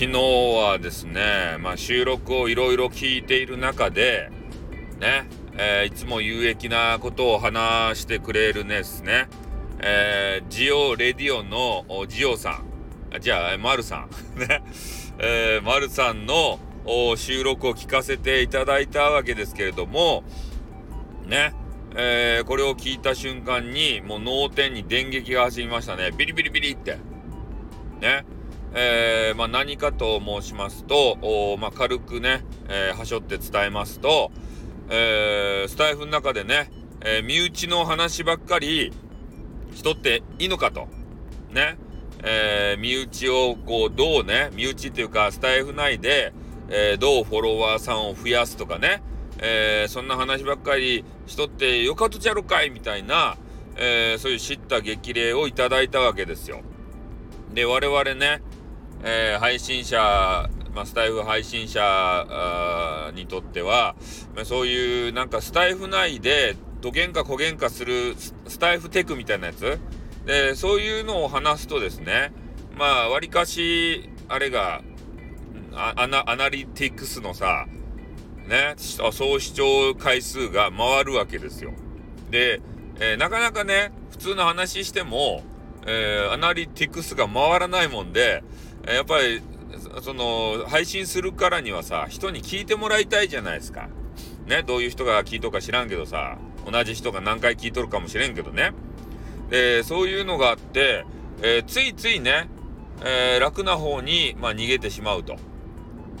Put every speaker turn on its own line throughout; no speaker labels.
昨日はですね、まあ、収録をいろいろ聞いている中で、ね、えー、いつも有益なことを話してくれるですね、えー、ジオレディオのジオさん、じゃあ、マルさん、ね、えー、マルさんの収録を聞かせていただいたわけですけれども、ね、えー、これを聞いた瞬間に、もう脳天に電撃が走りましたね。ビリビリビリって。ね。えー、まあ、何かと申しますと、まあ、軽くね、えー、はしょって伝えますと、えー、スタイフの中でね、え身内の話ばっかりしとっていいのかと。ね。え身内をこう、どうね、身内っていうか、スタイフ内で、えどうフォロワーさんを増やすとかね、えそんな話ばっかりしとってよかとちゃろかいみたいな、えそういう知った激励をいただいたわけですよ。で、我々ね、えー、配信者、まあ、スタイフ配信者にとっては、まあ、そういうなんかスタイフ内でどげんかこげんかするスタイフテクみたいなやつ？でそういうのを話すとですねまあわりかしあれがアナアナリティクスのさね総視聴回数が回るわけですよ。で、えー、なかなかね普通の話しても、えー、アナリティクスが回らないもんでやっぱりその配信するからにはさ人に聞いてもらいたいじゃないですか。ねどういう人が聞いとるか知らんけどさ同じ人が何回聞いとるかもしれんけどね。でそういうのがあって、えー、ついついね、えー、楽な方に、まあ、逃げてしまうと。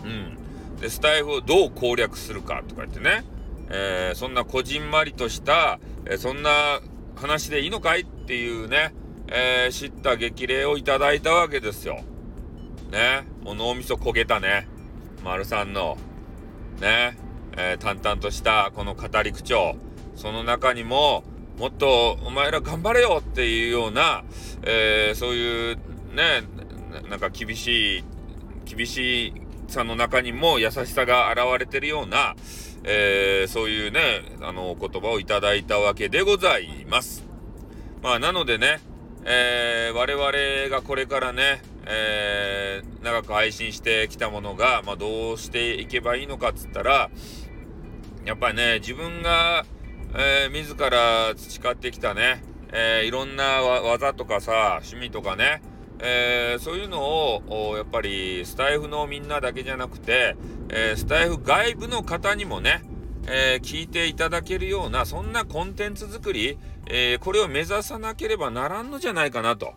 うん。でスタイフをどう攻略するかとか言ってね、えー、そんなこじんまりとした、えそんな話でいいのかいっていうね、え知った激励をいただいたわけですよ。ね、もう脳みそ焦げたね、丸さんの、ね、えー、淡々としたこの語り口調、その中にも、もっとお前ら頑張れよっていうような、えー、そういうね、なんか厳しい、厳しいさの中にも優しさが現れてるような、えー、そういうね、あの、お言葉をいただいたわけでございます。まあ、なのでね、えー、我々がこれからね、えー、長く配信してきたものが、まあ、どうしていけばいいのかっつったら、やっぱりね、自分が、えー、自ら培ってきたね、えー、いろんな技とかさ、趣味とかね、え、そういうのを、やっぱりスタイフのみんなだけじゃなくて、え、スタイフ外部の方にもね、えー、聞いていただけるような、そんなコンテンツ作り、えこれを目指さなければならんのじゃないかなと。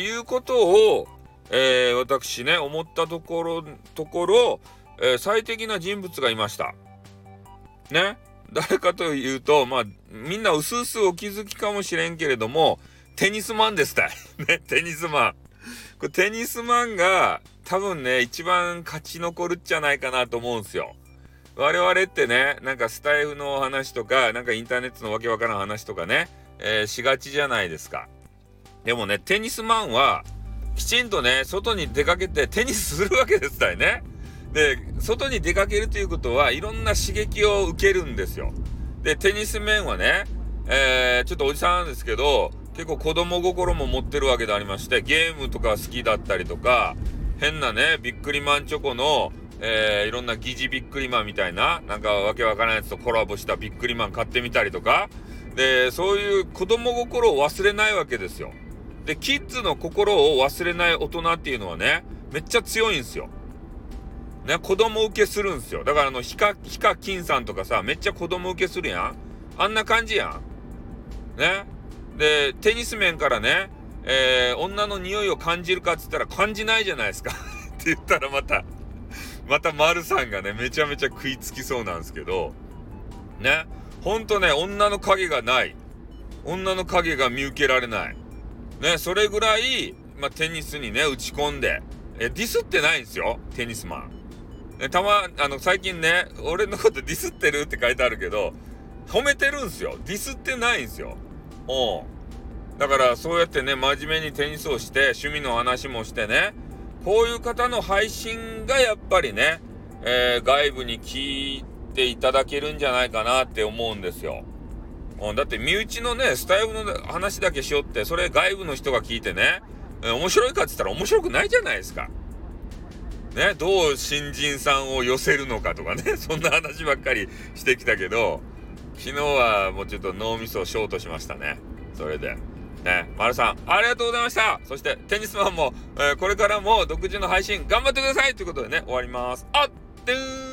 いうことを、えー、私ね、思ったところ、ところ、え、最適な人物がいました。ね？誰かというと、まあ、みんな薄々お気づきかもしれんけれども、テニスマンですたい。ね、テニスマン。これテニスマンが多分ね、一番勝ち残るんじゃないかなと思うんすよ。我々ってね、なんかスタイフの話とか、なんかインターネットのわけわからん話とかね、えー、しがちじゃないですか。でもね、テニスマンは、きちんとね、外に出かけてテニスするわけですたいね。で、外に出かけるということは、いろんな刺激を受けるんですよ。で、テニス面はね、えー、ちょっとおじさんなんですけど、結構子供心も持ってるわけでありまして、ゲームとか好きだったりとか、変なね、ビックリマンチョコの、えー、いろんな疑似ビックリマンみたいな、なんかわけわからないやつとコラボしたビックリマン買ってみたりとか、で、そういう子供心を忘れないわけですよ。で、キッズの心を忘れない大人っていうのはね、めっちゃ強いんですよ。ね、子供受けするんですよ。だからあの、ヒカ、ヒカキンさんとかさ、めっちゃ子供受けするやん。あんな感じやん。ね。で、テニス面からね、えー、女の匂いを感じるかっつったら感じないじゃないですか って言ったらまた、また丸さんがね、めちゃめちゃ食いつきそうなんですけど、ね。ほんとね、女の影がない。女の影が見受けられない。ね、それぐらい、まあ、テニスにね、打ち込んで、え、ディスってないんですよ、テニスマン。たま、あの、最近ね、俺のことディスってるって書いてあるけど、褒めてるんすよ。ディスってないんすよ。うん。だから、そうやってね、真面目にテニスをして、趣味の話もしてね、こういう方の配信がやっぱりね、えー、外部に聞いていただけるんじゃないかなって思うんですよ。うん、だって身内のね、スタイルの話だけしよって、それ外部の人が聞いてね、え面白いかって言ったら面白くないじゃないですか。ね、どう新人さんを寄せるのかとかね、そんな話ばっかりしてきたけど、昨日はもうちょっと脳みそをショートしましたね。それで。ね、丸さん、ありがとうございました。そして、テニスマンも、えー、これからも独自の配信頑張ってくださいということでね、終わります。あっ、てー